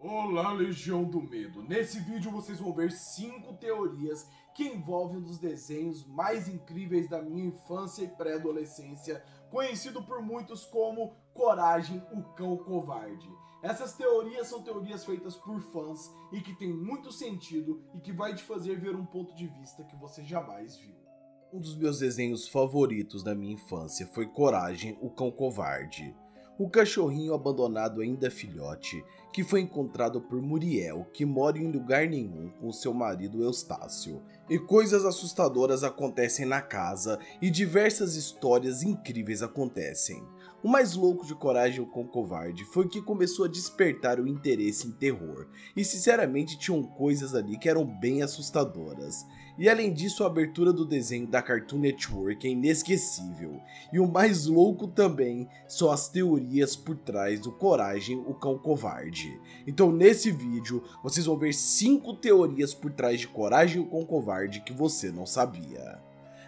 Olá, Legião do Medo! Nesse vídeo vocês vão ver 5 teorias que envolvem um dos desenhos mais incríveis da minha infância e pré-adolescência, conhecido por muitos como Coragem, o Cão Covarde. Essas teorias são teorias feitas por fãs e que tem muito sentido e que vai te fazer ver um ponto de vista que você jamais viu. Um dos meus desenhos favoritos da minha infância foi Coragem, o Cão Covarde o cachorrinho abandonado ainda filhote, que foi encontrado por Muriel, que mora em lugar nenhum com seu marido Eustácio. E coisas assustadoras acontecem na casa e diversas histórias incríveis acontecem. O mais louco de Coragem com Covarde foi que começou a despertar o interesse em terror, e sinceramente tinham coisas ali que eram bem assustadoras. E além disso, a abertura do desenho da Cartoon Network é inesquecível. E o mais louco também são as teorias por trás do Coragem, o Cão Covarde. Então nesse vídeo, vocês vão ver 5 teorias por trás de Coragem, o Cão Covarde que você não sabia.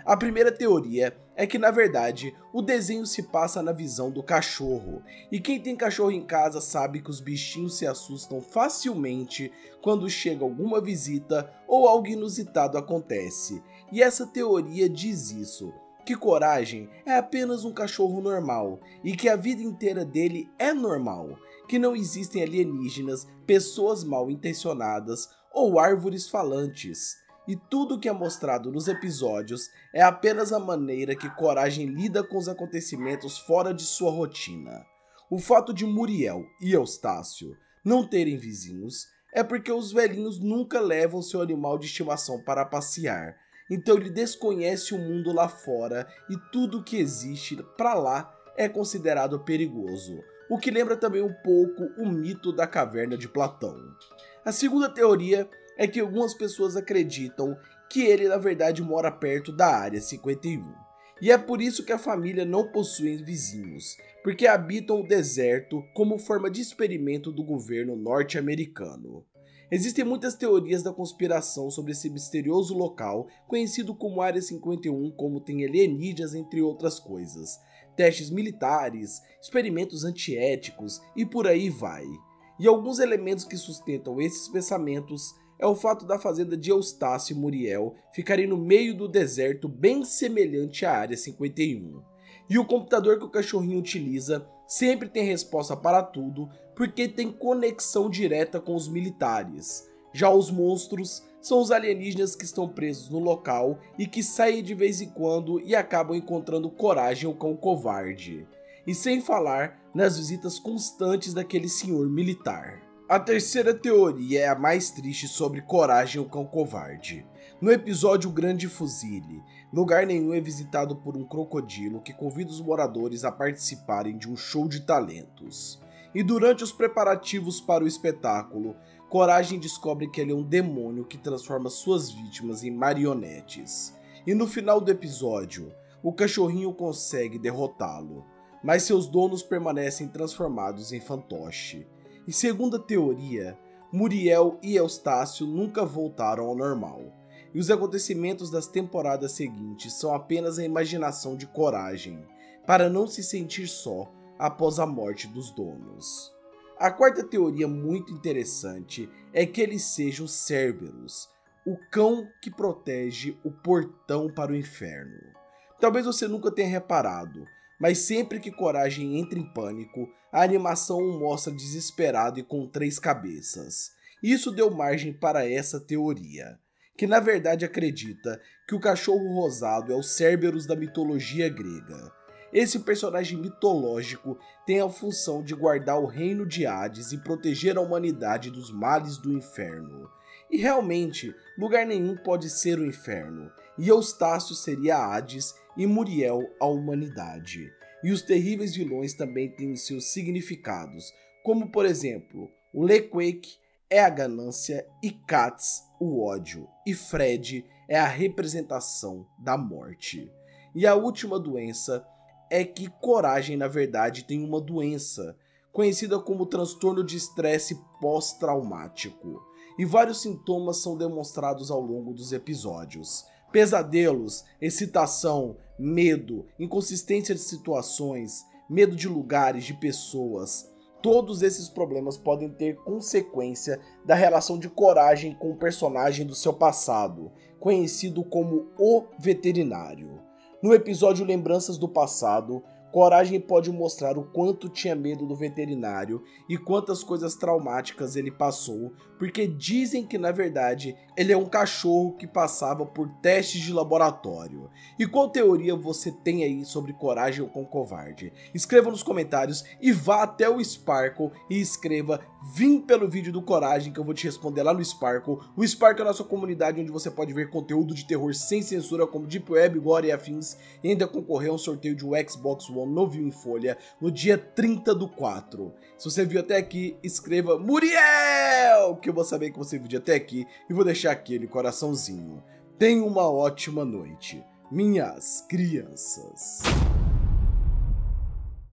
A primeira teoria é que na verdade o desenho se passa na visão do cachorro, e quem tem cachorro em casa sabe que os bichinhos se assustam facilmente quando chega alguma visita ou algo inusitado acontece, e essa teoria diz isso. Que Coragem é apenas um cachorro normal e que a vida inteira dele é normal, que não existem alienígenas, pessoas mal intencionadas ou árvores falantes e tudo que é mostrado nos episódios é apenas a maneira que Coragem lida com os acontecimentos fora de sua rotina. O fato de Muriel e Eustácio não terem vizinhos é porque os velhinhos nunca levam seu animal de estimação para passear, então ele desconhece o mundo lá fora e tudo que existe para lá é considerado perigoso, o que lembra também um pouco o mito da caverna de Platão. A segunda teoria é que algumas pessoas acreditam que ele na verdade mora perto da área 51. E é por isso que a família não possui vizinhos, porque habitam o deserto como forma de experimento do governo norte-americano. Existem muitas teorias da conspiração sobre esse misterioso local, conhecido como Área 51, como tem alienígenas entre outras coisas, testes militares, experimentos antiéticos e por aí vai. E alguns elementos que sustentam esses pensamentos é o fato da fazenda de Eustácio e Muriel ficarem no meio do deserto bem semelhante à Área 51. E o computador que o cachorrinho utiliza sempre tem resposta para tudo porque tem conexão direta com os militares. Já os monstros são os alienígenas que estão presos no local e que saem de vez em quando e acabam encontrando coragem ou cão covarde. E sem falar nas visitas constantes daquele senhor militar. A terceira teoria é a mais triste sobre Coragem o Cão Covarde. No episódio Grande Fuzile, lugar nenhum é visitado por um crocodilo que convida os moradores a participarem de um show de talentos. E durante os preparativos para o espetáculo, Coragem descobre que ele é um demônio que transforma suas vítimas em marionetes. E no final do episódio, o cachorrinho consegue derrotá-lo, mas seus donos permanecem transformados em fantoche e segundo a teoria, Muriel e Eustácio nunca voltaram ao normal, e os acontecimentos das temporadas seguintes são apenas a imaginação de coragem, para não se sentir só após a morte dos donos. A quarta teoria muito interessante é que eles sejam Cerberus, o cão que protege o portão para o inferno. Talvez você nunca tenha reparado, mas sempre que Coragem entra em pânico, a animação o mostra desesperado e com três cabeças. Isso deu margem para essa teoria, que na verdade acredita que o cachorro rosado é o Cerberus da mitologia grega. Esse personagem mitológico tem a função de guardar o reino de Hades e proteger a humanidade dos males do inferno. E realmente, lugar nenhum pode ser o inferno, e Eustácio seria Hades e Muriel a humanidade. E os terríveis vilões também têm seus significados, como por exemplo, o Lequake é a ganância e Katz o ódio, e Fred é a representação da morte. E a última doença é que Coragem, na verdade, tem uma doença, conhecida como transtorno de estresse pós-traumático, e vários sintomas são demonstrados ao longo dos episódios. Pesadelos, excitação, medo, inconsistência de situações, medo de lugares, de pessoas, todos esses problemas podem ter consequência da relação de coragem com o personagem do seu passado, conhecido como o veterinário. No episódio Lembranças do Passado, Coragem pode mostrar o quanto tinha medo do veterinário e quantas coisas traumáticas ele passou, porque dizem que na verdade ele é um cachorro que passava por testes de laboratório. E qual teoria você tem aí sobre Coragem ou com Covarde? Escreva nos comentários e vá até o Sparkle e escreva Vim pelo vídeo do Coragem que eu vou te responder lá no Sparkle. O Sparkle é a nossa comunidade onde você pode ver conteúdo de terror sem censura como Deep Web, Gore e afins e ainda concorrer a um sorteio de um Xbox One novinho em folha no dia 30 do 4. Se você viu até aqui, escreva Muriel, que eu vou saber que você viu até aqui e vou deixar aquele coraçãozinho. Tenha uma ótima noite, minhas crianças.